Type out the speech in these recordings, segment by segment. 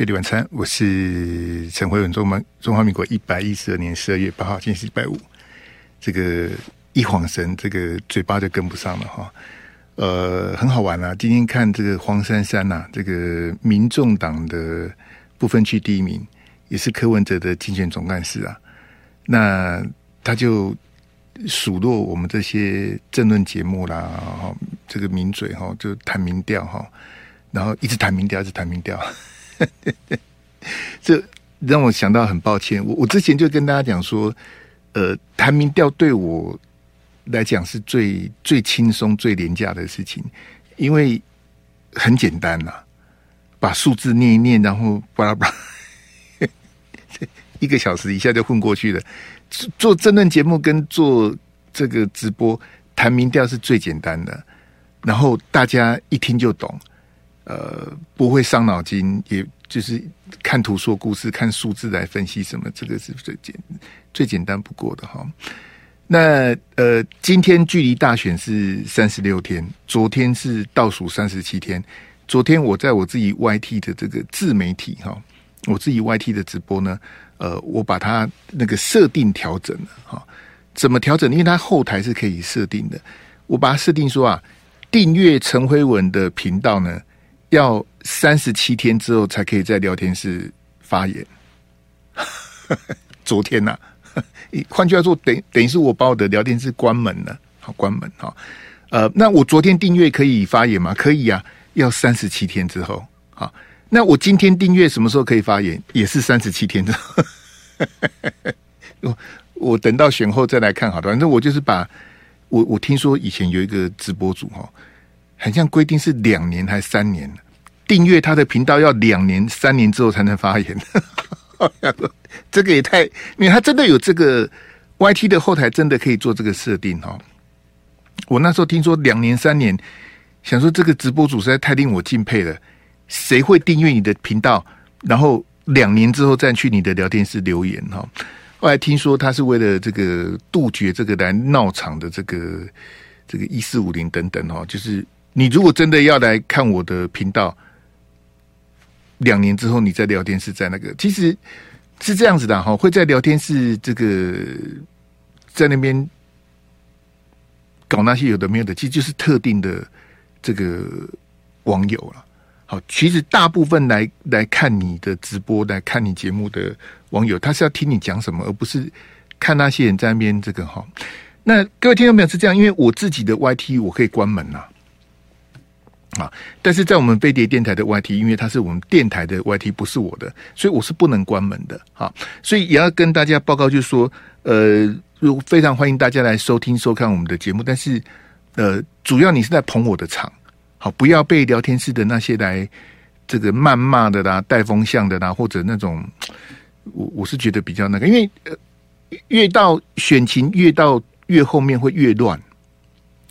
费力晚餐，我是陈辉文。中华中华民国一百一十二年十二月八号，今天是礼拜五。这个一晃神，这个嘴巴就跟不上了哈。呃，很好玩啊！今天看这个黄珊珊呐、这个民众党的不分区第一名，也是柯文哲的竞选总干事啊。那他就数落我们这些政论节目啦，哈，这个名嘴哈，就谈民调哈，然后一直谈民调，一直谈民调。这让我想到很抱歉，我我之前就跟大家讲说，呃，谈民调对我来讲是最最轻松、最廉价的事情，因为很简单呐、啊，把数字念一念，然后巴拉巴拉，一个小时一下就混过去了。做争论节目跟做这个直播谈民调是最简单的，然后大家一听就懂。呃，不会伤脑筋，也就是看图说故事，看数字来分析什么，这个是最简最简单不过的哈。那呃，今天距离大选是三十六天，昨天是倒数三十七天。昨天我在我自己 YT 的这个自媒体哈，我自己 YT 的直播呢，呃，我把它那个设定调整了哈。怎么调整？因为它后台是可以设定的，我把它设定说啊，订阅陈辉文的频道呢。要三十七天之后才可以在聊天室发言。昨天呐、啊，换句话说，等等于是我把我的聊天室关门了，好关门哈。呃，那我昨天订阅可以发言吗？可以啊，要三十七天之后。好，那我今天订阅什么时候可以发言？也是三十七天之后。我我等到选后再来看好的，反正我就是把我我听说以前有一个直播主哈。很像规定是两年还是三年？订阅他的频道要两年、三年之后才能发言。这个也太……因为他真的有这个 YT 的后台，真的可以做这个设定哈。我那时候听说两年、三年，想说这个直播主实在太令我敬佩了。谁会订阅你的频道，然后两年之后再去你的聊天室留言哈？后来听说他是为了这个杜绝这个来闹场的这个这个一四五零等等哈，就是。你如果真的要来看我的频道，两年之后你在聊天室在那个，其实是这样子的哈，会在聊天室这个在那边搞那些有的没有的，其实就是特定的这个网友了。好，其实大部分来来看你的直播、来看你节目的网友，他是要听你讲什么，而不是看那些人在那边这个哈。那各位听众朋友是这样，因为我自己的 YT 我可以关门呐。但是在我们飞碟电台的 YT，因为它是我们电台的 YT，不是我的，所以我是不能关门的。好，所以也要跟大家报告，就是说，呃，如非常欢迎大家来收听、收看我们的节目。但是，呃，主要你是在捧我的场，好，不要被聊天室的那些来这个谩骂的啦、带风向的啦，或者那种，我我是觉得比较那个，因为呃，越到选情越到越后面会越乱。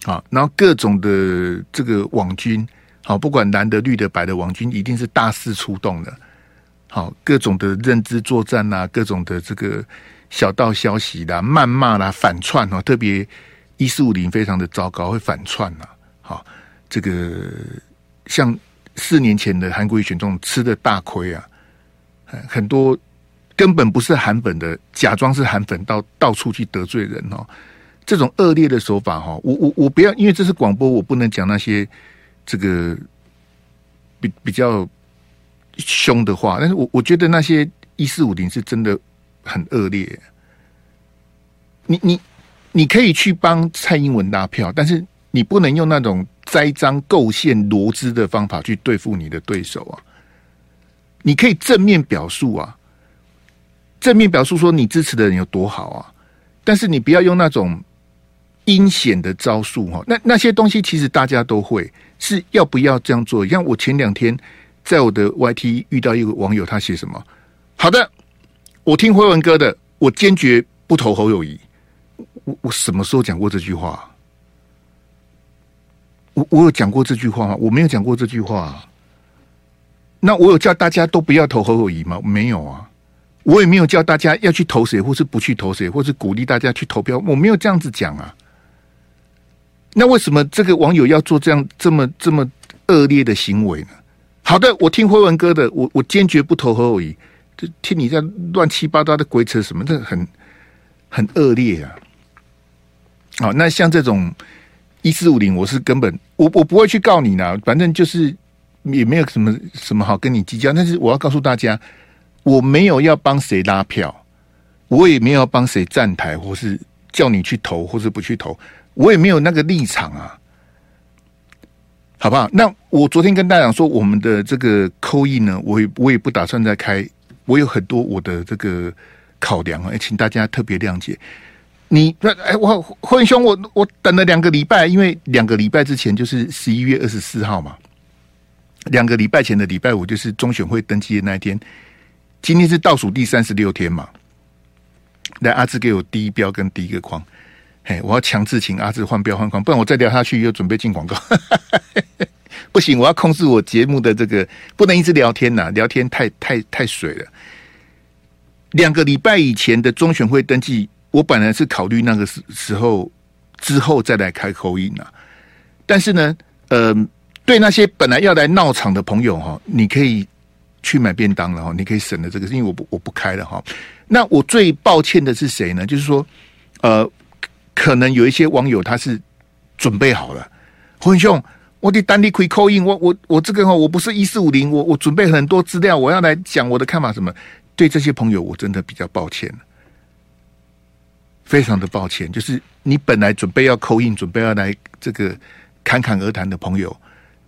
啊，然后各种的这个网军，好，不管蓝的、绿的、白的网军，一定是大肆出动的。好，各种的认知作战呐、啊，各种的这个小道消息啦、谩骂啦、反串哦，特别一四五零非常的糟糕，会反串呐。好，这个像四年前的韩国瑜选中吃的大亏啊，很多根本不是韩粉的，假装是韩粉，到到处去得罪人哦。这种恶劣的手法，哈，我我我不要，因为这是广播，我不能讲那些这个比比较凶的话。但是我我觉得那些一四五零是真的很恶劣。你你你可以去帮蔡英文拉票，但是你不能用那种栽赃构陷罗织的方法去对付你的对手啊。你可以正面表述啊，正面表述说你支持的人有多好啊，但是你不要用那种。阴险的招数哈，那那些东西其实大家都会，是要不要这样做？像我前两天在我的 YT 遇到一个网友，他写什么？好的，我听辉文哥的，我坚决不投侯友谊。我我什么时候讲过这句话？我我有讲过这句话吗？我没有讲过这句话。那我有叫大家都不要投侯友谊吗？没有啊。我也没有叫大家要去投谁，或是不去投谁，或是鼓励大家去投票。我没有这样子讲啊。那为什么这个网友要做这样这么这么恶劣的行为呢？好的，我听辉文哥的，我我坚决不投何友宜。就听你在乱七八糟的鬼扯什么，这很很恶劣啊！好，那像这种一四五零，我是根本我我不会去告你呢，反正就是也没有什么什么好跟你计较。但是我要告诉大家，我没有要帮谁拉票，我也没有要帮谁站台，或是叫你去投，或是不去投，我也没有那个立场啊，好不好？那我昨天跟大家讲说，我们的这个扣印呢，我也我也不打算再开。我有很多我的这个考量啊，请大家特别谅解。你那哎，我辉兄，我我等了两个礼拜，因为两个礼拜之前就是十一月二十四号嘛，两个礼拜前的礼拜五就是中选会登记的那一天，今天是倒数第三十六天嘛。来，阿志给我第一标跟第一个框，哎，我要强制请阿志换标换框，不然我再聊下去又准备进广告。不行，我要控制我节目的这个，不能一直聊天呐，聊天太太太水了。两个礼拜以前的中选会登记，我本来是考虑那个时时候之后再来开口音呐。但是呢，呃，对那些本来要来闹场的朋友哈，你可以去买便当了哈，你可以省了这个，因为我不我不开了哈。那我最抱歉的是谁呢？就是说，呃，可能有一些网友他是准备好了，辉兄。我的单立可以 call in，我我我这个哈，我不是一四五零，我我准备很多资料，我要来讲我的看法什么？对这些朋友，我真的比较抱歉，非常的抱歉。就是你本来准备要扣印准备要来这个侃侃而谈的朋友，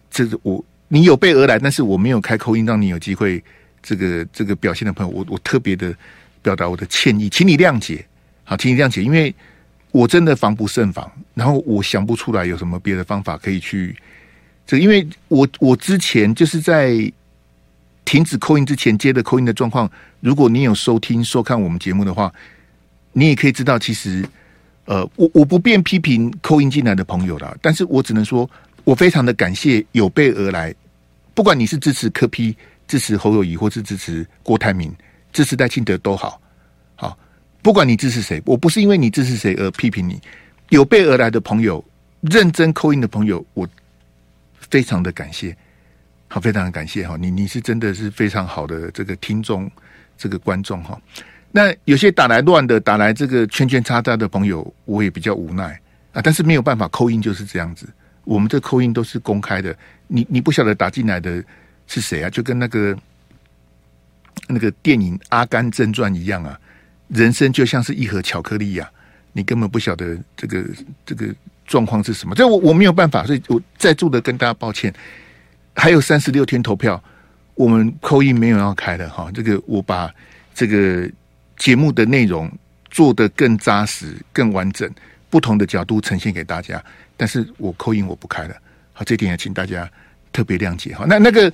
这个我你有备而来，但是我没有开扣印让你有机会这个这个表现的朋友，我我特别的表达我的歉意，请你谅解，好，请你谅解，因为我真的防不胜防，然后我想不出来有什么别的方法可以去。这因为我我之前就是在停止扣音之前接的扣音的状况，如果你有收听收看我们节目的话，你也可以知道，其实呃，我我不便批评扣音进来的朋友啦，但是我只能说，我非常的感谢有备而来，不管你是支持柯 P、支持侯友谊，或是支持郭台铭、支持戴清德都，好，不管你支持谁，我不是因为你支持谁而批评你，有备而来的朋友，认真扣音的朋友，我。非常的感谢，好，非常的感谢哈，你你是真的是非常好的这个听众，这个观众哈。那有些打来乱的，打来这个圈圈叉叉的朋友，我也比较无奈啊。但是没有办法扣音就是这样子。我们这扣音都是公开的，你你不晓得打进来的是谁啊？就跟那个那个电影《阿甘正传》一样啊，人生就像是一盒巧克力呀，你根本不晓得这个这个。状况是什么？这我我没有办法，所以我再度的跟大家抱歉。还有三十六天投票，我们 call in 没有要开的哈。这个我把这个节目的内容做得更扎实、更完整，不同的角度呈现给大家。但是我 call in 我不开了，好，这点也请大家特别谅解哈。那那个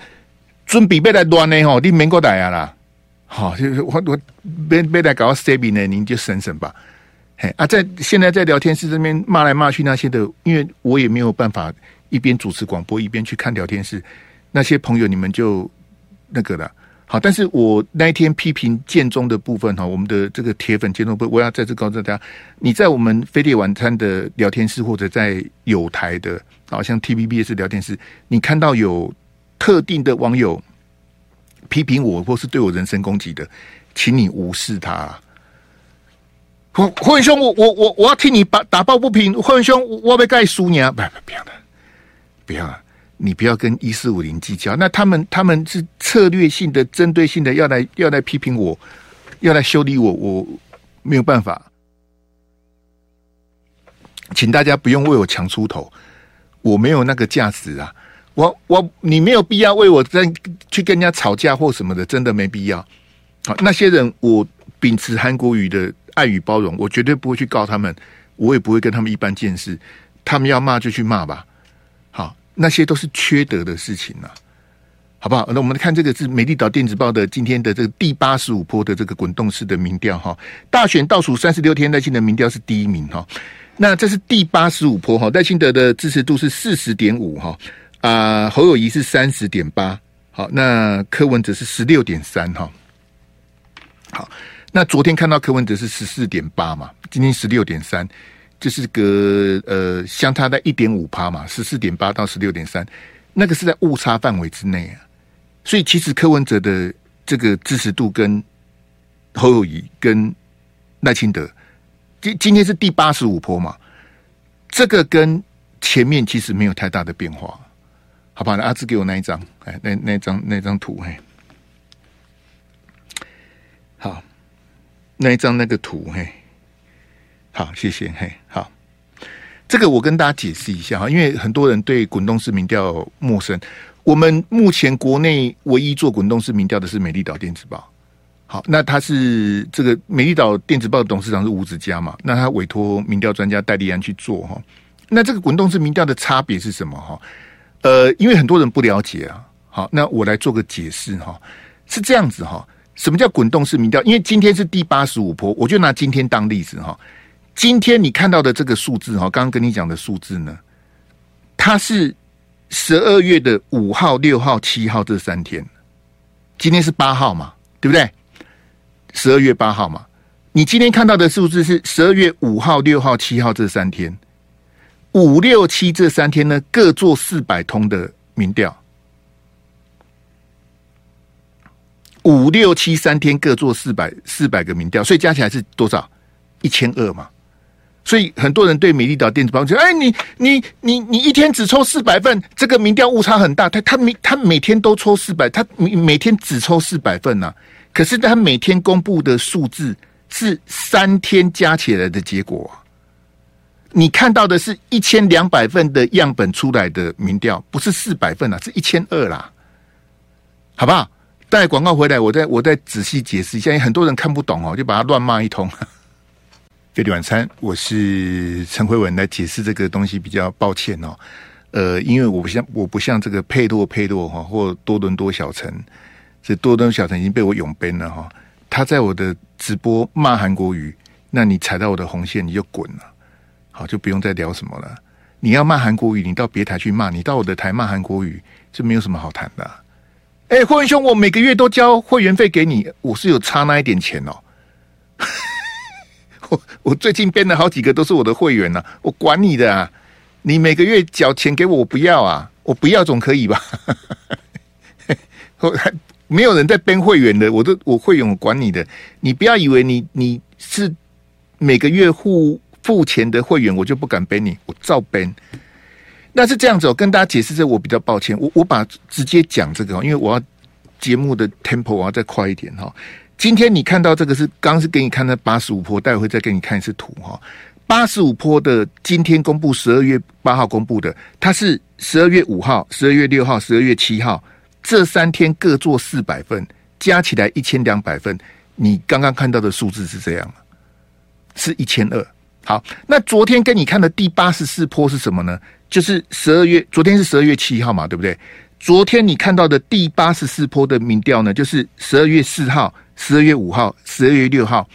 准备备来乱呢哈，你没过来啊啦。好，就是我我别别来搞 saving 呢，您就省省吧。嘿啊，在现在在聊天室这边骂来骂去那些的，因为我也没有办法一边主持广播一边去看聊天室，那些朋友你们就那个了。好，但是我那一天批评建中的部分哈，我们的这个铁粉建中部，我要再次告诉大家，你在我们飞碟晚餐的聊天室或者在有台的，好像 TVBS 聊天室，你看到有特定的网友批评我或是对我人身攻击的，请你无视他。辉文兄，我我我我要替你打打抱不平。辉文兄，我要被盖输你啊！不不不要的，不要啊！你不要跟一四五零计较。那他们他们是策略性的、针对性的要来要来批评我，要来修理我，我没有办法。请大家不用为我强出头，我没有那个价值啊！我我你没有必要为我再去跟人家吵架或什么的，真的没必要。好，那些人我秉持韩国瑜的。爱与包容，我绝对不会去告他们，我也不会跟他们一般见识。他们要骂就去骂吧，好，那些都是缺德的事情啊，好不好？那我们来看这个是美丽岛电子报的今天的这个第八十五波的这个滚动式的民调哈，大选倒数三十六天，赖清德民调是第一名哈，那这是第八十五波哈，赖清德的支持度是四十点五哈，啊侯友谊是三十点八，好，那柯文哲是十六点三哈，好。那昨天看到柯文哲是十四点八嘛，今天十六点三，就是个呃相差在一点五趴嘛，十四点八到十六点三，那个是在误差范围之内啊。所以其实柯文哲的这个支持度跟侯友谊跟赖清德，今今天是第八十五波嘛，这个跟前面其实没有太大的变化，好吧？阿志给我那一张，哎，那那张那张图，嘿，好，那一张那个图，嘿，好，谢谢，嘿，好，这个我跟大家解释一下哈，因为很多人对滚动式民调陌生。我们目前国内唯一做滚动式民调的是美丽岛电子报。好，那他是这个美丽岛电子报的董事长是吴子嘉嘛？那他委托民调专家戴立安去做哈。那这个滚动式民调的差别是什么哈？呃，因为很多人不了解啊。好，那我来做个解释哈。是这样子哈，什么叫滚动式民调？因为今天是第八十五波，我就拿今天当例子哈。今天你看到的这个数字哈，刚刚跟你讲的数字呢，它是。十二月的五号、六号、七号这三天，今天是八号嘛，对不对？十二月八号嘛，你今天看到的数字是十二月五号、六号、七号这三天，五六七这三天呢，各做四百通的民调，五六七三天各做四百四百个民调，所以加起来是多少？一千二嘛。所以很多人对美丽岛电子报就哎，你你你你一天只抽四百份，这个民调误差很大。他他每他每天都抽四百，他每天只抽四百份呐、啊。可是他每天公布的数字是三天加起来的结果。你看到的是一千两百份的样本出来的民调，不是四百份啊，是一千二啦，好不好？带广告回来，我再我再仔细解释一下，因为很多人看不懂哦，就把他乱骂一通。飞碟晚餐，我是陈慧文来解释这个东西，比较抱歉哦。呃，因为我不像我不像这个佩洛佩洛哈，或多伦多小陈，这多伦多小陈已经被我永 ban 了哈。他在我的直播骂韩国语，那你踩到我的红线，你就滚了，好，就不用再聊什么了。你要骂韩国语，你到别台去骂，你到我的台骂韩国语，就没有什么好谈的啊。哎，霍文兄，我每个月都交会员费给你，我是有差那一点钱哦。我我最近编了好几个都是我的会员呢、啊，我管你的啊！你每个月缴钱给我，我不要啊！我不要总可以吧？我还没有人在编会员的，我都我会员我管你的，你不要以为你你是每个月付付钱的会员，我就不敢背你，我照背。那是这样子，我跟大家解释这，我比较抱歉，我我把直接讲这个，因为我要节目的 tempo 我要再快一点哈。今天你看到这个是刚是给你看的八十五坡，待会再给你看一次图哈。八十五坡的今天公布十二月八号公布的，它是十二月五号、十二月六号、十二月七号这三天各做四百份，加起来一千两百份。你刚刚看到的数字是这样，是一千二。好，那昨天跟你看的第八十四波是什么呢？就是十二月，昨天是十二月七号嘛，对不对？昨天你看到的第八十四波的民调呢，就是十二月四号。十二月五号、十二月六号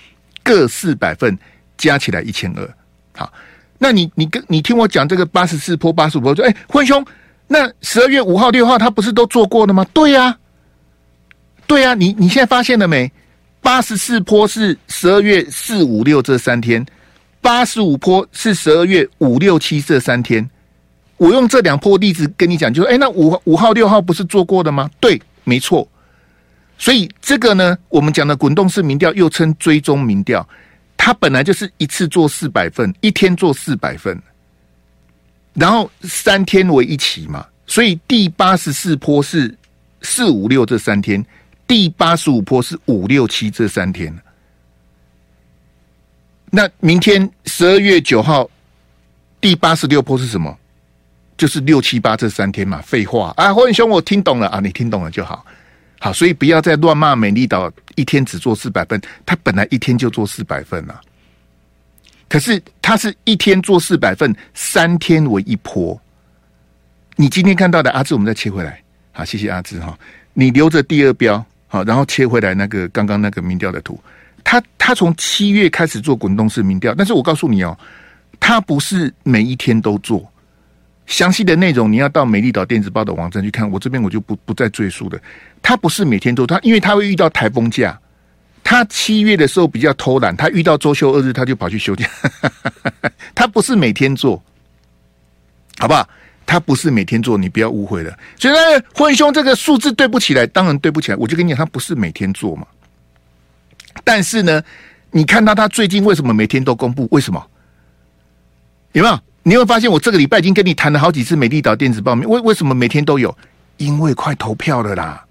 各四百份，加起来一千二。好，那你你跟你听我讲这个八十四波、八十五波，说哎，坤兄，那十二月五号、六号他不是都做过了吗？对呀、对呀、你你现在发现了没？八十四波是十二月四五六这三天，八十五波是十二月五六七这三天。我用这两波例子跟你讲，就说哎，那五五号、六号不是做过的吗？对，没错。所以这个呢，我们讲的滚动式民调又称追踪民调，它本来就是一次做四百份，一天做四百份，然后三天为一期嘛。所以第八十四波是四五六这三天，第八十五波是五六七这三天。那明天十二月九号第八十六波是什么？就是六七八这三天嘛。废话啊，霍文兄，我听懂了啊，你听懂了就好。好，所以不要再乱骂美丽岛一天只做四百份，他本来一天就做四百份啊。可是他是一天做四百份，三天为一波。你今天看到的阿志，我们再切回来。好，谢谢阿志哈。你留着第二标好，然后切回来那个刚刚那个民调的图。他他从七月开始做滚动式民调，但是我告诉你哦，他不是每一天都做。详细的内容你要到美丽岛电子报的网站去看，我这边我就不不再赘述了。他不是每天做，他因为他会遇到台风假，他七月的时候比较偷懒，他遇到周休二日他就跑去休假。他不是每天做，好不好？他不是每天做，你不要误会了。所以呢，霍文兄这个数字对不起来，当然对不起来。我就跟你讲，他不是每天做嘛。但是呢，你看到他最近为什么每天都公布？为什么？有没有？你会发现，我这个礼拜已经跟你谈了好几次美丽岛电子报，为为什么每天都有？因为快投票了啦，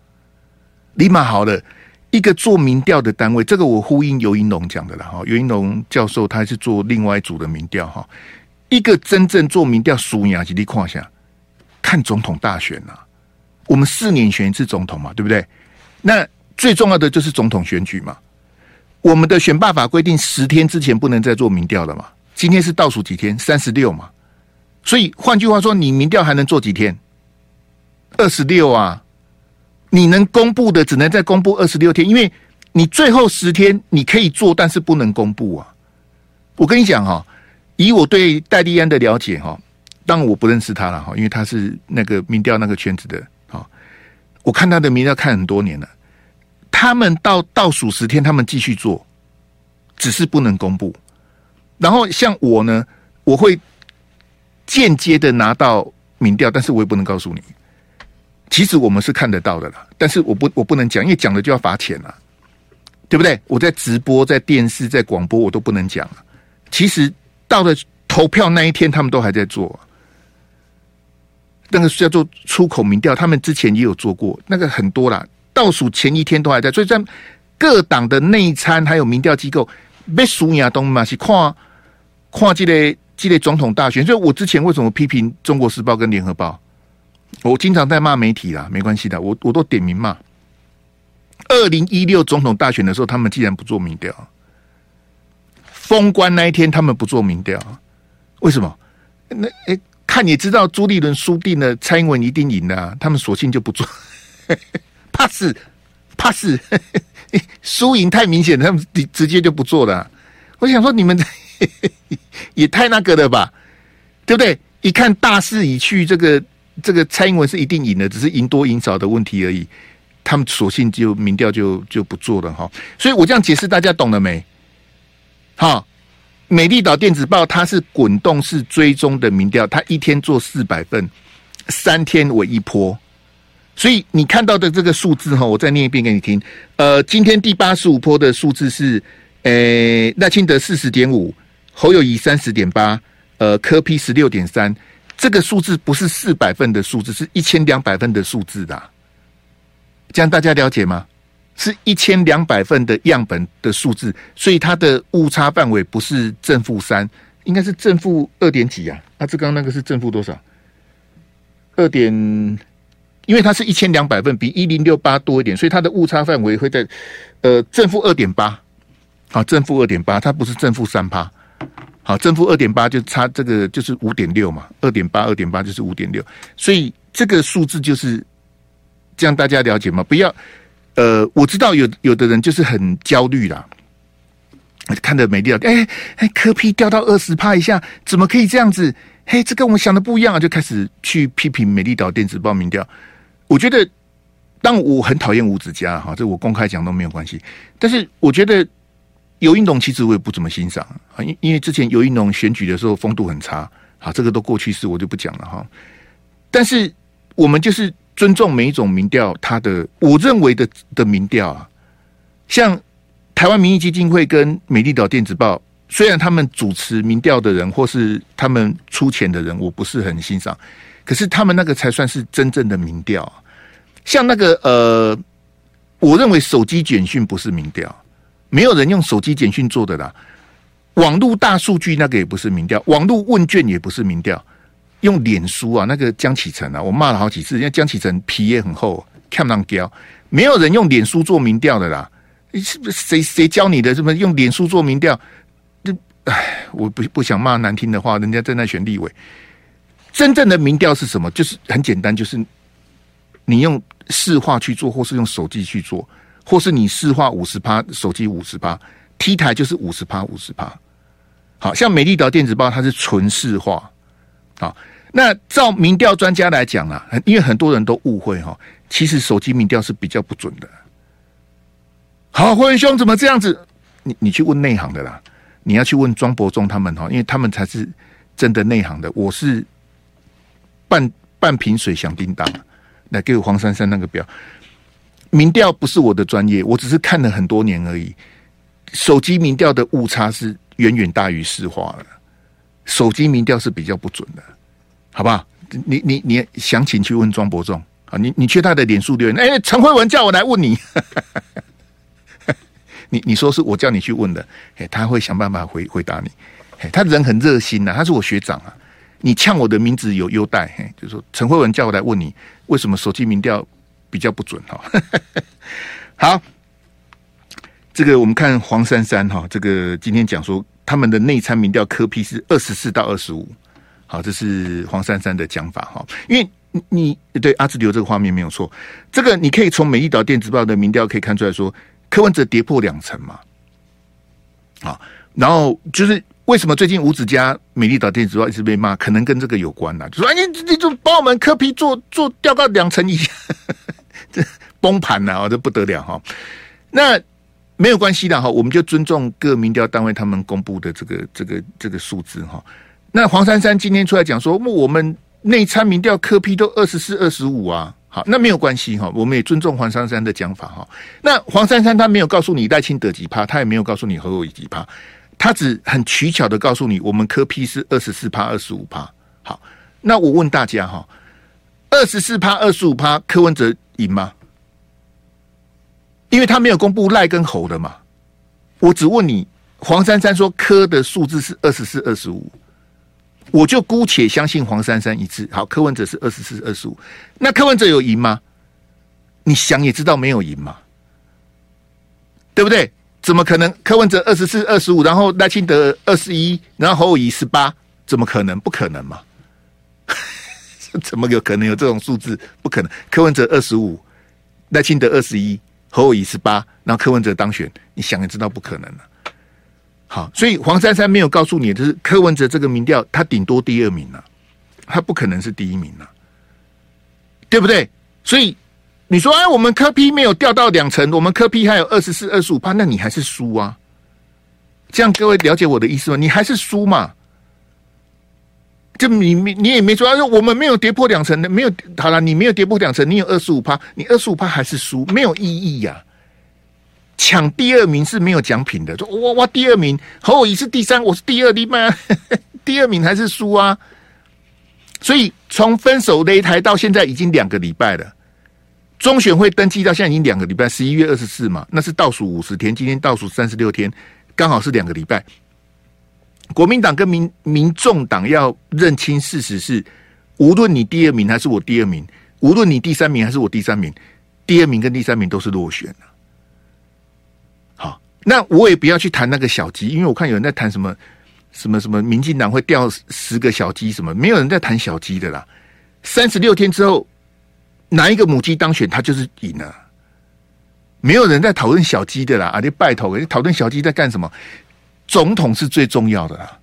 立马好了。一个做民调的单位，这个我呼应游盈隆讲的了哈。游盈隆教授他是做另外一组的民调哈。一个真正做民调输赢几的况下，看总统大选啊，我们四年选一次总统嘛，对不对？那最重要的就是总统选举嘛。我们的选罢法规定十天之前不能再做民调了嘛。今天是倒数几天，三十六嘛。所以换句话说，你民调还能做几天？二十六啊。你能公布的只能再公布二十六天，因为你最后十天你可以做，但是不能公布啊。我跟你讲哈，以我对戴立安的了解哈，当然我不认识他了哈，因为他是那个民调那个圈子的哈。我看他的民调看很多年了，他们到倒数十天，他们继续做，只是不能公布。然后像我呢，我会间接的拿到民调，但是我也不能告诉你。其实我们是看得到的啦，但是我不我不能讲，因为讲了就要罚钱了，对不对？我在直播、在电视、在广播，我都不能讲。其实到了投票那一天，他们都还在做，那个是叫做出口民调，他们之前也有做过，那个很多啦，倒数前一天都还在。所以在各党的内参还有民调机构，被输亚东嘛是跨跨这类这类总统大选。所以我之前为什么批评《中国时报》跟《联合报》？我经常在骂媒体啦，没关系的，我我都点名骂。二零一六总统大选的时候，他们既然不做民调，封关那一天他们不做民调，为什么？那诶，看也知道朱立伦输定了，蔡英文一定赢的啊，他们索性就不做，怕死怕死，输赢太明显，他们直接就不做了。我想说，你们 也太那个了吧，对不对？一看大势已去，这个。这个蔡英文是一定赢的，只是赢多赢少的问题而已。他们索性就民调就就不做了哈。所以我这样解释，大家懂了没？哈，美丽岛电子报它是滚动式追踪的民调，它一天做四百份，三天为一波。所以你看到的这个数字哈，我再念一遍给你听。呃，今天第八十五波的数字是，呃，赖清德四十点五，侯友宜三十点八，呃，柯 P 十六点三。这个数字不是四百份的数字，是一千两百份的数字的，这样大家了解吗？是一千两百份的样本的数字，所以它的误差范围不是正负三，应该是正负二点几啊？啊，这刚那个是正负多少？二点，因为它是一千两百份，比一零六八多一点，所以它的误差范围会在呃正负二点八，好，正负二点八，它不是正负三趴。好，正负二点八就差这个就是五点六嘛，二点八二点八就是五点六，所以这个数字就是这样，大家了解吗？不要，呃，我知道有有的人就是很焦虑啦，看着美丽岛，哎哎，柯 P 掉到二十趴以下，怎么可以这样子？嘿，这跟我们想的不一样啊，就开始去批评美丽岛电子报名掉。我觉得，当我很讨厌吴子嘉哈，这我公开讲都没有关系，但是我觉得。游盈隆其实我也不怎么欣赏啊，因因为之前游盈隆选举的时候风度很差，好，这个都过去式，我就不讲了哈。但是我们就是尊重每一种民调，他的我认为的的民调啊，像台湾民意基金会跟美丽岛电子报，虽然他们主持民调的人或是他们出钱的人，我不是很欣赏，可是他们那个才算是真正的民调。像那个呃，我认为手机简讯不是民调。没有人用手机简讯做的啦，网络大数据那个也不是民调，网络问卷也不是民调，用脸书啊，那个江启臣啊，我骂了好几次，因为江启臣皮也很厚，看不上胶，没有人用脸书做民调的啦，是不是谁谁教你的？是不是用脸书做民调？这唉，我不不想骂难听的话，人家正在选立委，真正的民调是什么？就是很简单，就是你用市话去做，或是用手机去做。或是你市话五十趴，手机五十趴，T 台就是五十趴五十趴。好像美丽岛电子报它是纯市话。啊，那照民调专家来讲啊，因为很多人都误会哈，其实手机民调是比较不准的。好，霍元兄怎么这样子？你你去问内行的啦，你要去问庄伯仲他们哈，因为他们才是真的内行的。我是半半瓶水响叮当，来给我黄珊珊那个表。民调不是我的专业，我只是看了很多年而已。手机民调的误差是远远大于市话了，手机民调是比较不准的，好不好？你你你详情去问庄伯仲啊，你你去他的脸书留言，哎，陈慧文叫我来问你，你你说是我叫你去问的，哎，他会想办法回回答你，哎，他人很热心呐，他是我学长啊，你呛我的名字有优待，嘿，就是说陈慧文叫我来问你，为什么手机民调比较不准哈？好。这个我们看黄珊珊哈，这个今天讲说他们的内参民调科批是二十四到二十五，好，这是黄珊珊的讲法哈。因为你对阿志留这个画面没有错，这个你可以从美丽岛电子报的民调可以看出来说，柯文哲跌破两成嘛，好，然后就是为什么最近五子嘉美丽岛电子报一直被骂，可能跟这个有关呐、啊，就说你你就帮我们柯 P 做做掉到两成以下，这 崩盘了啊，这不得了哈，那。没有关系的哈，我们就尊重各民调单位他们公布的这个这个这个数字哈。那黄珊珊今天出来讲说，我们内参民调科批都二十四、二十五啊，好，那没有关系哈，我们也尊重黄珊珊的讲法哈。那黄珊珊她没有告诉你赖清德几趴，她也没有告诉你侯友宜几趴，他只很取巧的告诉你，我们科 P 是二十四趴、二十五趴。好，那我问大家哈，二十四趴、二十五趴，柯文哲赢吗？因为他没有公布赖跟侯的嘛，我只问你，黄珊珊说科的数字是二十四、二十五，我就姑且相信黄珊珊一次。好，柯文哲是二十四、二十五，那柯文哲有赢吗？你想也知道没有赢嘛，对不对？怎么可能？柯文哲二十四、二十五，然后赖清德二十一，然后侯友宜十八，怎么可能？不可能嘛？怎么有可能有这种数字？不可能。柯文哲二十五，赖清德二十一。侯友宜十八，然后柯文哲当选，你想也知道不可能了。好，所以黄珊珊没有告诉你，就是柯文哲这个民调，他顶多第二名了，他不可能是第一名了，对不对？所以你说，哎，我们科 P 没有掉到两成，我们科 P 还有二十四、二十五趴，那你还是输啊？这样各位了解我的意思吗？你还是输嘛？就你你你也没说，说我们没有跌破两成的，没有好了，你没有跌破两成，你有二十五趴，你二十五趴还是输，没有意义呀、抢第二名是没有奖品的，说哇哇第二名，侯友宜是第三，我是第二，你妈 第二名还是输啊？所以从分手擂台到现在已经两个礼拜了，中选会登记到现在已经两个礼拜，十一月二十四嘛，那是倒数五十天，今天倒数三十六天，刚好是两个礼拜。国民党跟民民众党要认清事实是，无论你第二名还是我第二名，无论你第三名还是我第三名，第二名跟第三名都是落选了。好，那我也不要去谈那个小鸡，因为我看有人在谈什么什么什么，民进党会掉十个小鸡什么，没有人在谈小鸡的啦。三十六天之后，哪一个母鸡当选，他就是赢了。没有人在讨论小鸡的啦，啊，你拜托，你讨论小鸡在干什么？总统是最重要的啦，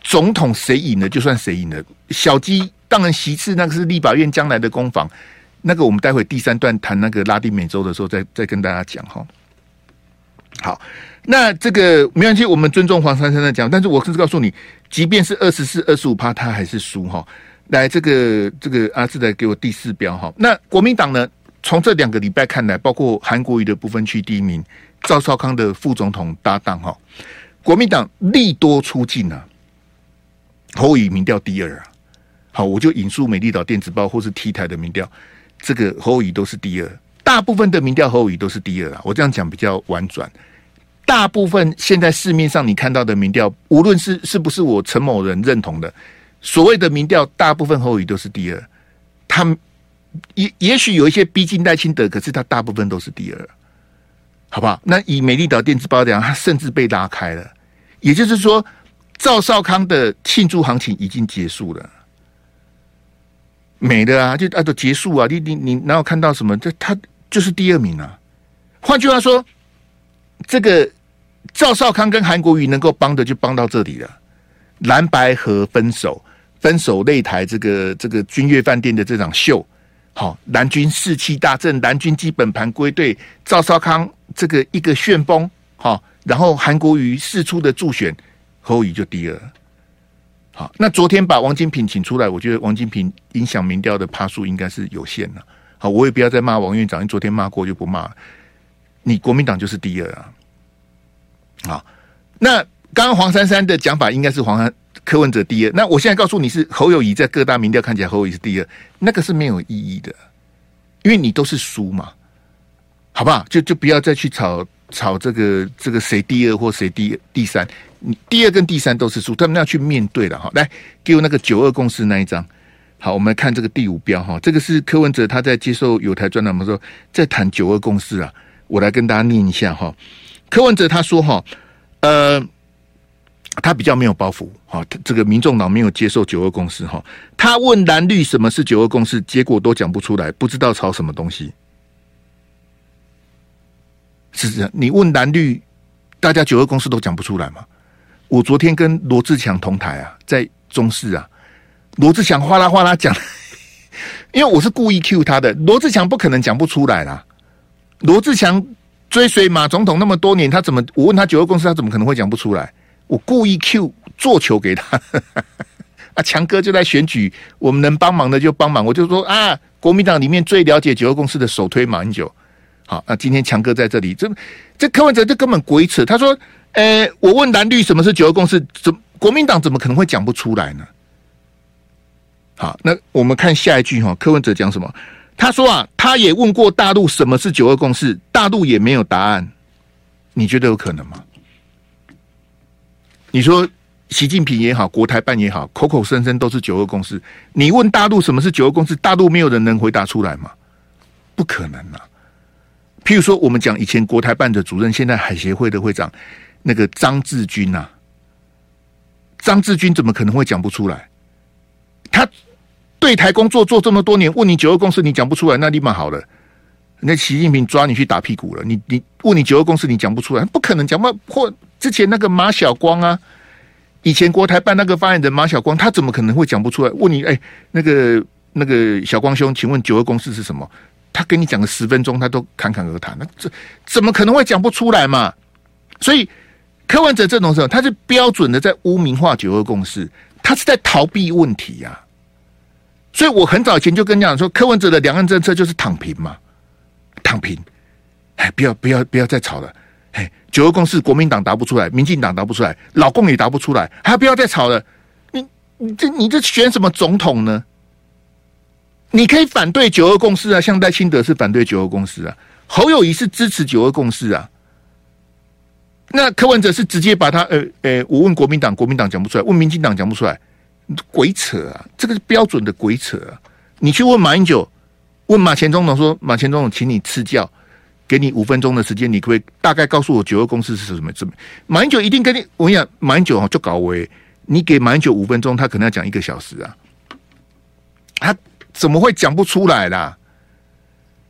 总统谁赢了就算谁赢了，小鸡当然其次，那个是立法院将来的攻防，那个我们待会第三段谈那个拉丁美洲的时候再再跟大家讲哈。好，那这个没关系，我们尊重黄珊珊的讲，但是我是告诉你，即便是二十四、二十五趴，他还是输哈。来，这个这个阿志来给我第四标哈。那国民党呢？从这两个礼拜看来，包括韩国瑜的不分区第一名，赵少康的副总统搭档哈。国民党利多出尽啊，侯友宜民调第二啊，好，我就引述美丽岛电子报或是 T 台的民调，这个侯友宜都是第二，大部分的民调侯友宜都是第二啊。我这样讲比较婉转，大部分现在市面上你看到的民调，无论是是不是我陈某人认同的，所谓的民调，大部分侯友都是第二，他也也许有一些逼近赖清德，可是他大部分都是第二。好不好？那以美丽岛电子报这样，它甚至被拉开了。也就是说，赵少康的庆祝行情已经结束了，没的啊，就啊都结束啊！你你你哪有看到什么？这他就是第二名啊。换句话说，这个赵少康跟韩国瑜能够帮的就帮到这里了。蓝白合分手，分手擂台，这个这个君悦饭店的这场秀。好，蓝军士气大振，蓝军基本盘归队，赵少康这个一个旋风，好，然后韩国瑜四出的助选，侯友就第二，好，那昨天把王金平请出来，我觉得王金平影响民调的趴数应该是有限的。好，我也不要再骂王院长，因为昨天骂过就不骂。你国民党就是第二啊。好，那刚刚黄珊珊的讲法应该是黄珊柯文哲第二。那我现在告诉你是侯友宜在各大民调看起来侯友宜是第二，那个是没有意义的，因为你都是输嘛，好不好？就就不要再去吵吵这个这个谁第二或谁第第三。你第二跟第三都是输，他们要去面对了哈。来，给我那个九二共识那一张。好，我们来看这个第五标哈，这个是柯文哲他在接受有台专栏的时候在谈九二共识啊。我来跟大家念一下哈。柯文哲他说哈，呃，他比较没有包袱哈，这个民众党没有接受九二共识哈。他问蓝绿什么是九二共识，结果都讲不出来，不知道吵什么东西。是这样，你问蓝绿，大家九二共识都讲不出来吗？我昨天跟罗志强同台啊，在中视啊，罗志强哗啦哗啦讲，因为我是故意 cue 他的，罗志强不可能讲不出来啦。罗志强追随马总统那么多年，他怎么我问他九二共识，他怎么可能会讲不出来？我故意 Q 做球给他，啊，强哥就在选举，我们能帮忙的就帮忙，我就说啊，国民党里面最了解九二共识的首推马英九，好，那今天强哥在这里，这这柯文哲这根本鬼扯，他说。呃、我问蓝绿什么是九二共识？怎国民党怎么可能会讲不出来呢？好，那我们看下一句哈，柯文哲讲什么？他说啊，他也问过大陆什么是九二共识，大陆也没有答案。你觉得有可能吗？你说习近平也好，国台办也好，口口声声都是九二共识。你问大陆什么是九二共识，大陆没有人能回答出来吗？不可能啊！譬如说，我们讲以前国台办的主任，现在海协会的会长。那个张志军呐，张志军怎么可能会讲不出来？他对台工作做这么多年，问你九二共识，你讲不出来，那立马好了。那习近平抓你去打屁股了。你你问你九二共识，你讲不出来，不可能讲嘛。或之前那个马晓光啊，以前国台办那个发言人马晓光，他怎么可能会讲不出来？问你哎，那个那个小光兄，请问九二共识是什么？他跟你讲个十分钟，他都侃侃而谈，那这怎么可能会讲不出来嘛？所以。柯文哲这种时候，他是标准的在污名化九二共识，他是在逃避问题呀、啊。所以我很早前就跟你讲说，柯文哲的两岸政策就是躺平嘛，躺平。哎，不要不要不要再吵了。哎，九二共识国民党答不出来，民进党答不出来，老共也答不出来，还不要再吵了。你你这你这选什么总统呢？你可以反对九二共识啊，像戴清德是反对九二共识啊，侯友谊是支持九二共识啊。那柯文哲是直接把他呃呃，我问国民党，国民党讲不出来；问民进党讲不出来，鬼扯啊！这个是标准的鬼扯啊！你去问马英九，问马前总统说：“马前总统，请你赐教，给你五分钟的时间，你可不可以大概告诉我九二共识是什么？”什么？马英九一定跟你我跟你讲，马英九啊就搞为你给马英九五分钟，他可能要讲一个小时啊！他怎么会讲不出来啦？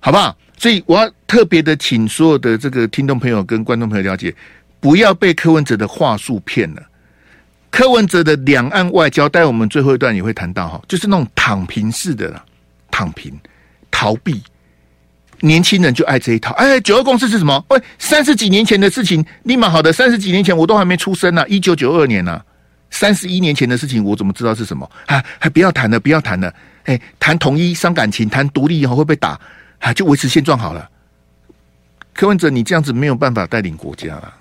好不好？所以我要特别的请所有的这个听众朋友跟观众朋友了解。不要被柯文哲的话术骗了。柯文哲的两岸外交，待我们最后一段也会谈到哈，就是那种躺平式的，躺平、逃避。年轻人就爱这一套。哎，九二共识是什么？喂，三十几年前的事情，立马好的。三十几年前我都还没出生呢，一九九二年呢，三十一年前的事情，我怎么知道是什么？啊，还不要谈了，不要谈了。哎，谈统一伤感情，谈独立以后会被打，啊，就维持现状好了。柯文哲，你这样子没有办法带领国家啊。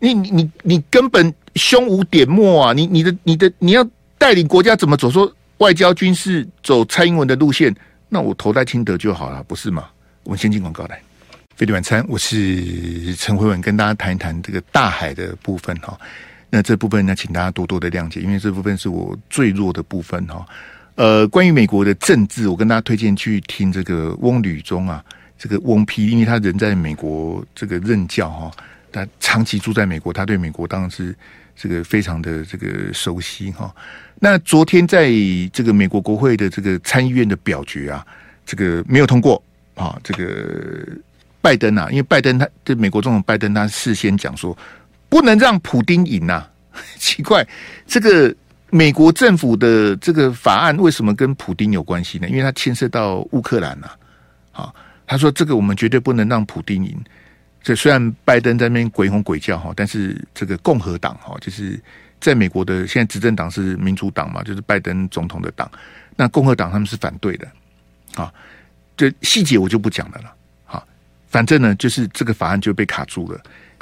你你你你根本胸无点墨啊！你你的你的你要带领国家怎么走？说外交军事走蔡英文的路线，那我投戴清德就好了，不是吗？我们先进广告来。费力晚餐，我是陈辉文，跟大家谈一谈这个大海的部分哈。那这部分呢，请大家多多的谅解，因为这部分是我最弱的部分哈。呃，关于美国的政治，我跟大家推荐去听这个翁履中啊，这个翁批，因为他人在美国这个任教哈。他长期住在美国，他对美国当然是这个非常的这个熟悉哈。那昨天在这个美国国会的这个参议院的表决啊，这个没有通过啊。这个拜登啊，因为拜登他这美国总统拜登他事先讲说不能让普丁赢呐。奇怪，这个美国政府的这个法案为什么跟普丁有关系呢？因为他牵涉到乌克兰呐。啊，他说这个我们绝对不能让普丁赢。这虽然拜登在那边鬼吼鬼叫哈，但是这个共和党哈，就是在美国的现在执政党是民主党嘛，就是拜登总统的党。那共和党他们是反对的，啊，这细节我就不讲了了。好，反正呢，就是这个法案就被卡住了。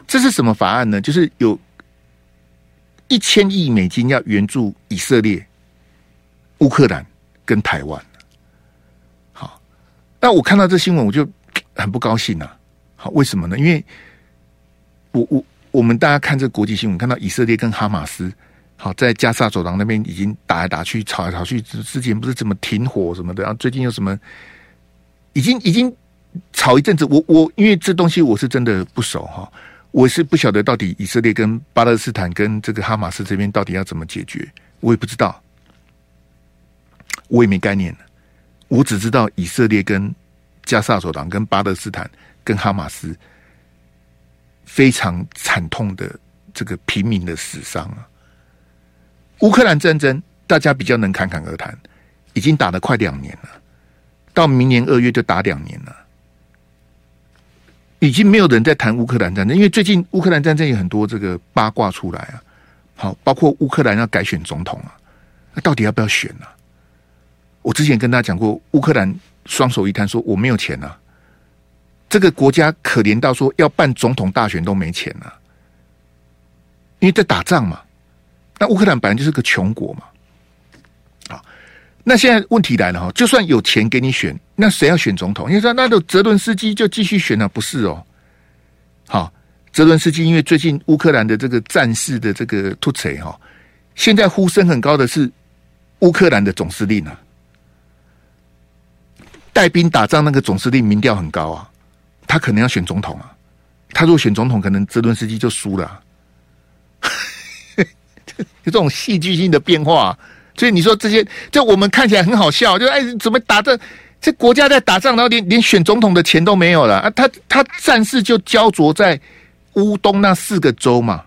这是什么法案呢？就是有一千亿美金要援助以色列、乌克兰跟台湾。好，那我看到这新闻我就很不高兴啊。好，为什么呢？因为我我我们大家看这个国际新闻，看到以色列跟哈马斯。好，在加沙走廊那边已经打来打去，吵来吵去。之前不是怎么停火什么的，然后最近又什么，已经已经吵一阵子。我我因为这东西我是真的不熟哈，我是不晓得到底以色列跟巴勒斯坦跟这个哈马斯这边到底要怎么解决，我也不知道，我也没概念。我只知道以色列跟加沙走廊跟巴勒斯坦跟哈马斯非常惨痛的这个平民的死伤啊。乌克兰战争，大家比较能侃侃而谈，已经打了快两年了，到明年二月就打两年了，已经没有人在谈乌克兰战争，因为最近乌克兰战争有很多这个八卦出来啊，好，包括乌克兰要改选总统啊，那到底要不要选呢？我之前跟大家讲过，乌克兰双手一摊说我没有钱啊，这个国家可怜到说要办总统大选都没钱啊，因为在打仗嘛。那乌克兰本来就是个穷国嘛，好，那现在问题来了哈，就算有钱给你选，那谁要选总统？因为说那就泽伦斯基就继续选了，不是哦？好，泽伦斯基因为最近乌克兰的这个战事的这个突锤哈，现在呼声很高的是乌克兰的总司令啊，带兵打仗那个总司令民调很高啊，他可能要选总统啊，他如果选总统，可能泽伦斯基就输了。就这种戏剧性的变化，所以你说这些，就我们看起来很好笑，就哎，怎么打这这国家在打仗，然后连连选总统的钱都没有了。啊？他他战事就焦灼在乌东那四个州嘛，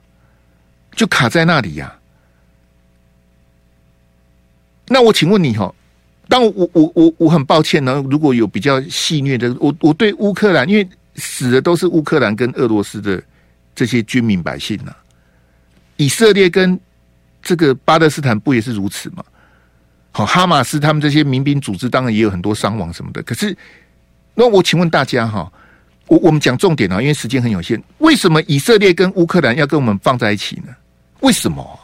就卡在那里呀、那我请问你哈，当我我我我很抱歉呢，如果有比较戏谑的，我我对乌克兰，因为死的都是乌克兰跟俄罗斯的这些军民百姓呢、以色列跟。这个巴勒斯坦不也是如此吗？好，哈马斯他们这些民兵组织当然也有很多伤亡什么的。可是，那我请问大家哈，我我们讲重点啊，因为时间很有限。为什么以色列跟乌克兰要跟我们放在一起呢？为什么？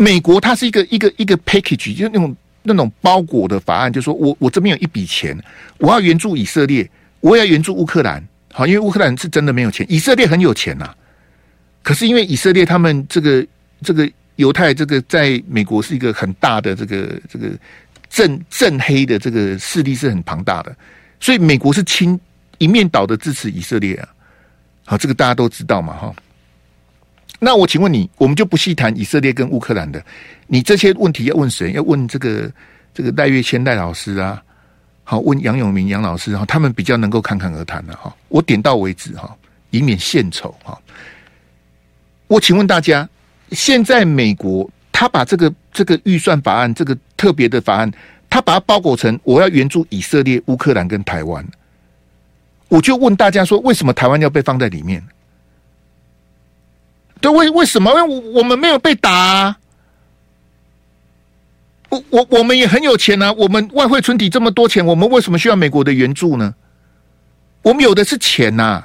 美国它是一个一个一个 package，就是那种那种包裹的法案，就是说我我这边有一笔钱，我要援助以色列，我也要援助乌克兰。好，因为乌克兰是真的没有钱，以色列很有钱呐、可是因为以色列他们这个这个犹太这个在美国是一个很大的这个这个正正黑的这个势力是很庞大的，所以美国是亲一面倒的支持以色列啊。好，这个大家都知道嘛，哈。那我请问你，我们就不细谈以色列跟乌克兰的，你这些问题要问谁？要问这个这个赖岳谦赖老师啊？好，问杨永明杨老师，哈，他们比较能够侃侃而谈的哈。我点到为止哈，以免献丑哈。我请问大家，现在美国他把这个这个预算法案，这个特别的法案，他把它包裹成我要援助以色列、乌克兰跟台湾。我就问大家说，为什么台湾要被放在里面？对，为为什么？因为我我们没有被打啊。我我我们也很有钱啊，我们外汇存底这么多钱，我们为什么需要美国的援助呢？我们有的是钱呐。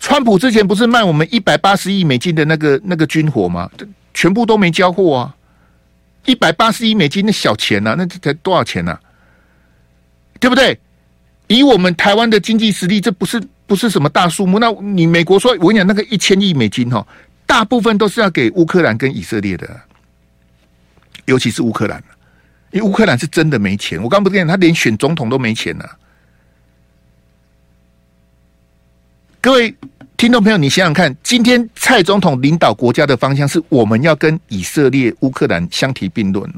川普之前不是卖我们一百八十亿美金的那个那个军火吗？全部都没交货啊！一百八十亿美金那小钱啊，那才多少钱啊？对不对？以我们台湾的经济实力，这不是不是什么大数目。那你美国说，我跟你讲，那个一千亿美金哈，大部分都是要给乌克兰跟以色列的，尤其是乌克兰，因为乌克兰是真的没钱。我刚不跟你讲，他连选总统都没钱呢。各位。听众朋友，你想想看，今天蔡总统领导国家的方向是我们要跟以色列、乌克兰相提并论。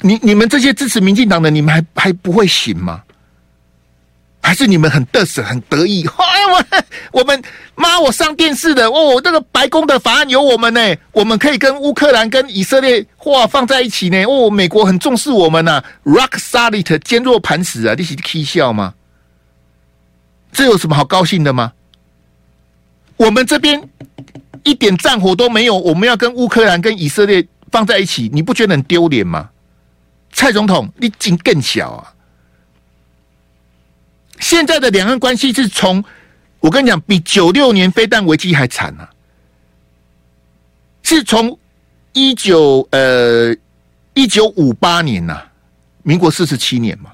你你们这些支持民进党的，你们还还不会醒吗？还是你们很得瑟、很得意？哎，我我们妈，我上电视的哦，那个白宫的法案有我们呢，我们可以跟乌克兰、跟以色列话放在一起呢。哦，美国很重视我们呐，Rock solid，坚若磐石啊，你是 K 笑吗？这有什么好高兴的吗？我们这边一点战火都没有，我们要跟乌克兰、跟以色列放在一起，你不觉得很丢脸吗？蔡总统，你劲更小啊！现在的两岸关系是从我跟你讲，比九六年飞弹危机还惨啊！是从一九呃一九五八年呐、民国四十七年嘛，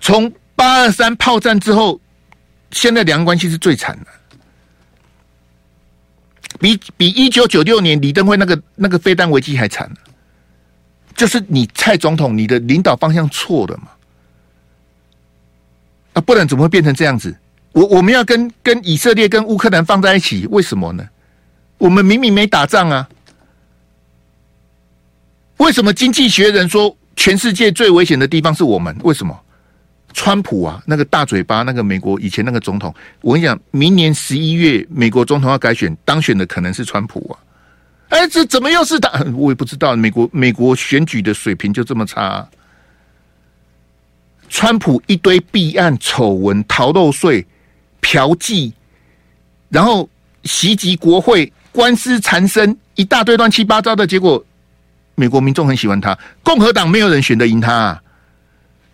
从八二三炮战之后，现在两岸关系是最惨的，比比一九九六年李登辉那个那个飞弹危机还惨，就是你蔡总统你的领导方向错了嘛？啊，不然怎么会变成这样子？我我们要跟跟以色列跟乌克兰放在一起，为什么呢？我们明明没打仗啊！为什么经济学人说全世界最危险的地方是我们？为什么？川普啊，那个大嘴巴，那个美国以前那个总统，我跟你讲，明年十一月美国总统要改选，当选的可能是川普啊！哎，这怎么又是他？我也不知道，美国美国选举的水平就这么差。川普一堆弊案、丑闻、逃漏税、嫖妓，然后袭击国会。官司缠身，一大堆乱七八糟的结果，美国民众很喜欢他。共和党没有人选得赢他啊。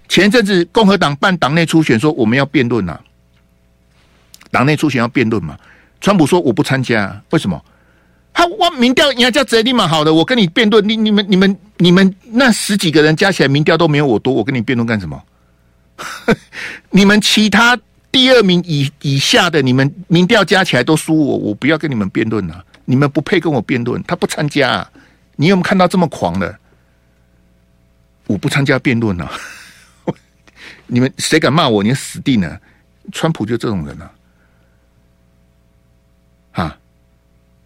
前阵子共和党办党内初选，说我们要辩论呐，党内初选要辩论嘛。川普说我不参加，为什么？他我民调人家叫泽立马好的，我跟你辩论，你你们你们你们那十几个人加起来民调都没有我多，我跟你辩论干什么？你们其他第二名以以下的，你们民调加起来都输我，我不要跟你们辩论了。你们不配跟我辩论，他不参加，你有没有看到这么狂的？我不参加辩论了！你们谁敢骂我，你死定了！川普就这种人啊！啊，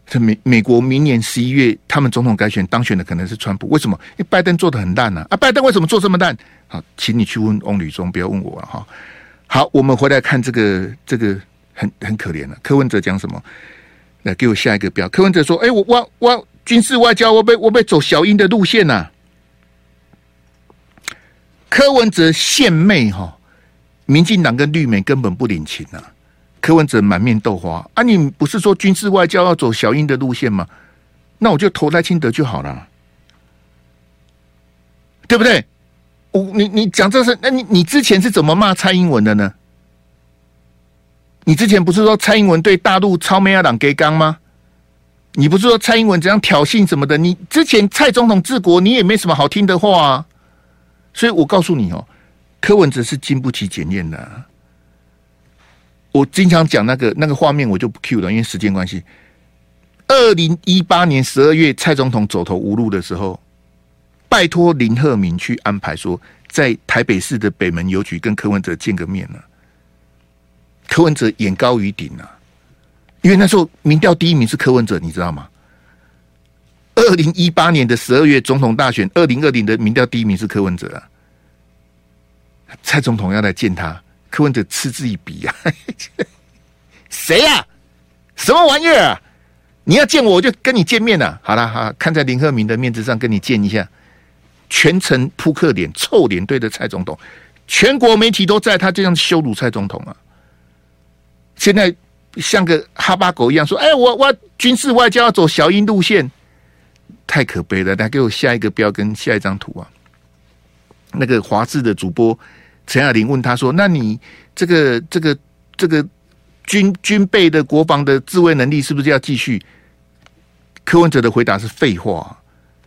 这美美国明年十一月他们总统改选当选的可能是川普，为什么？因为拜登做的很烂呢？啊，拜登为什么做这么烂？好，请你去问翁旅中，不要问我了哈。好，我们回来看这个，这个很很可怜了。柯文哲讲什么？来给我下一个标。柯文哲说：“哎，我我我军事外交，我被我被走小英的路线呐、啊。”柯文哲献媚哈，民进党跟绿媒根本不领情呐。柯文哲满面豆花啊！你不是说军事外交要走小英的路线吗？那我就投赖清德就好了，对不对？我你你讲这是，那你你之前是怎么骂蔡英文的呢？你之前不是说蔡英文对大陆超美亚党给刚吗？你不是说蔡英文怎样挑衅什么的？你之前蔡总统治国，你也没什么好听的话啊。所以我告诉你哦，柯文哲是经不起检验的。我经常讲那个那个画面，我就不 cue 了，因为时间关系。二零一八年十二月，蔡总统走投无路的时候，拜托林鹤明去安排说，在台北市的北门邮局跟柯文哲见个面呢。柯文哲眼高于顶啊，因为那时候民调第一名是柯文哲，你知道吗？二零一八年的十二月总统大选，二零二零的民调第一名是柯文哲啊。蔡总统要来见他，柯文哲嗤之以鼻啊！谁呀、啊？什么玩意儿啊？你要见我，我就跟你见面呐、好了，好，看在林鹤明的面子上，跟你见一下。全程扑克脸、臭脸对着蔡总统，全国媒体都在，他这样羞辱蔡总统啊！现在像个哈巴狗一样说：“哎，我我军事外交要走小英路线，太可悲了！”来给我下一个标跟下一张图啊。那个华视的主播陈雅玲问他说：“那你这个这个这个军军备的国防的自卫能力是不是要继续？”柯文哲的回答是：“废话，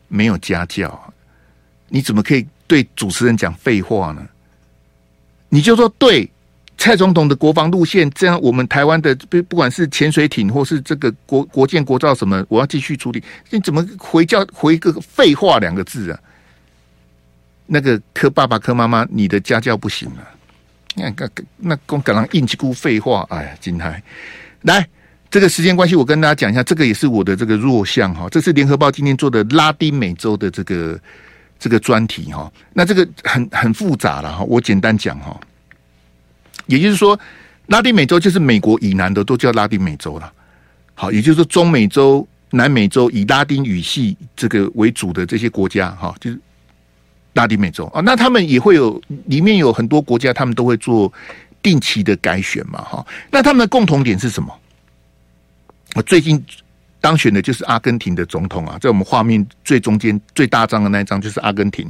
没有家教，你怎么可以对主持人讲废话呢？你就说对。”蔡总统的国防路线，这样我们台湾的不不管是潜水艇或是这个国国舰国造什么，我要继续处理。你怎么回教回个废话两个字啊？那个柯爸爸柯妈妈，你的家教不行啊！那个那公赶上硬气股废话，哎呀，金台来这个时间关系，我跟大家讲一下，这个也是我的这个弱项哈。这是联合报今天做的拉丁美洲的这个这个专题哈。那这个很很复杂了哈，我简单讲哈。也就是说，拉丁美洲就是美国以南的都叫拉丁美洲了。好，也就是说，中美洲、南美洲以拉丁语系这个为主的这些国家，哈，就是拉丁美洲啊。那他们也会有里面有很多国家，他们都会做定期的改选嘛，哈。那他们的共同点是什么？我最近当选的就是阿根廷的总统啊，在我们画面最中间最大张的那一张就是阿根廷。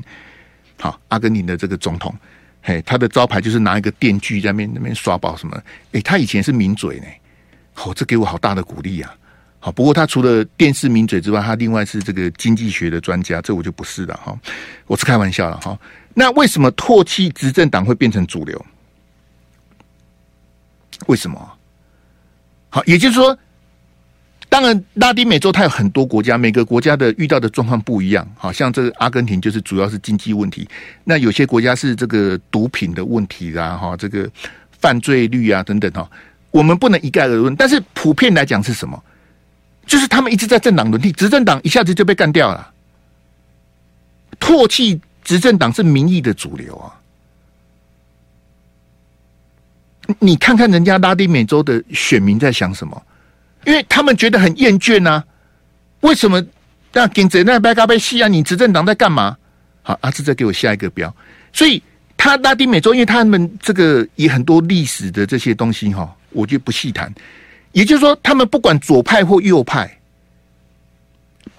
好，阿根廷的这个总统，嘿，他的招牌就是拿一个电锯在那边那边耍宝什么？诶，他以前是名嘴呢，好，这给我好大的鼓励啊！好，不过他除了电视名嘴之外，他另外是这个经济学的专家，这我就不是了哈，我是开玩笑了哈。那为什么唾弃执政党会变成主流？为什么？好，也就是说。当然，拉丁美洲它有很多国家，每个国家的遇到的状况不一样。好像这个阿根廷就是主要是经济问题，那有些国家是这个毒品的问题啦，哈，这个犯罪率啊等等哈，我们不能一概而论。但是普遍来讲是什么？就是他们一直在政党轮替，执政党一下子就被干掉了。唾弃执政党是民意的主流啊！你看看人家拉丁美洲的选民在想什么？因为他们觉得很厌倦呐、啊，为什么那跟着那白咖啡西啊？你执政党在干嘛？好，阿志再给我下一个标。所以他拉丁美洲，因为他们这个也很多历史的这些东西哈，我就不细谈。也就是说，他们不管左派或右派，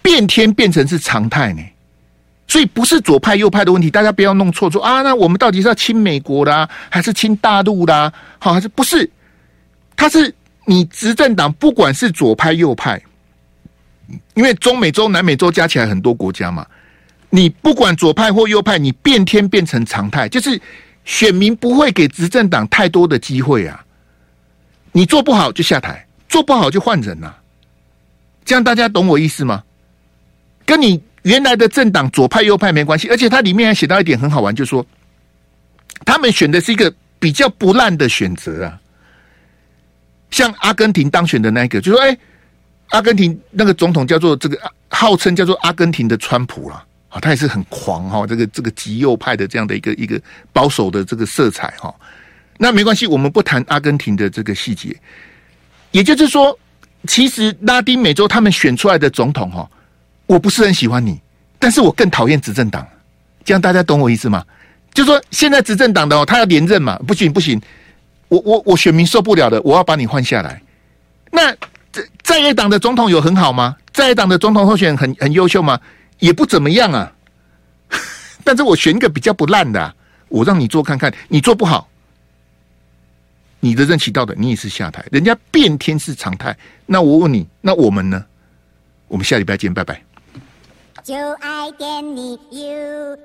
变天变成是常态呢。所以不是左派右派的问题，大家不要弄错说啊。那我们到底是要亲美国啦，还是亲大陆啦？好，还是不是？他是。你执政党不管是左派右派，因为中美洲、南美洲加起来很多国家嘛，你不管左派或右派，你变天变成常态，就是选民不会给执政党太多的机会啊。你做不好就下台，做不好就换人呐。这样大家懂我意思吗？跟你原来的政党左派右派没关系，而且它里面还写到一点很好玩，就是说他们选的是一个比较不烂的选择啊。像阿根廷当选的那个，就说：“哎，阿根廷那个总统叫做这个，号称叫做阿根廷的川普啦，啊，他也是很狂哈，这个这个极右派的这样的一个一个保守的这个色彩哈。那没关系，我们不谈阿根廷的这个细节。也就是说，其实拉丁美洲他们选出来的总统哈，我不是很喜欢你，但是我更讨厌执政党。这样大家懂我意思吗？就说现在执政党的，他要连任嘛，不行不行。”我我我选民受不了的，我要把你换下来。那在在野党的总统有很好吗？在野党的总统候选人很很优秀吗？也不怎么样啊。但是我选一个比较不烂的，我让你做看看，你做不好，你的任期到的，你也是下台。人家变天是常态。那我问你，那我们呢？我们下礼拜见，拜拜。就爱给你 UFO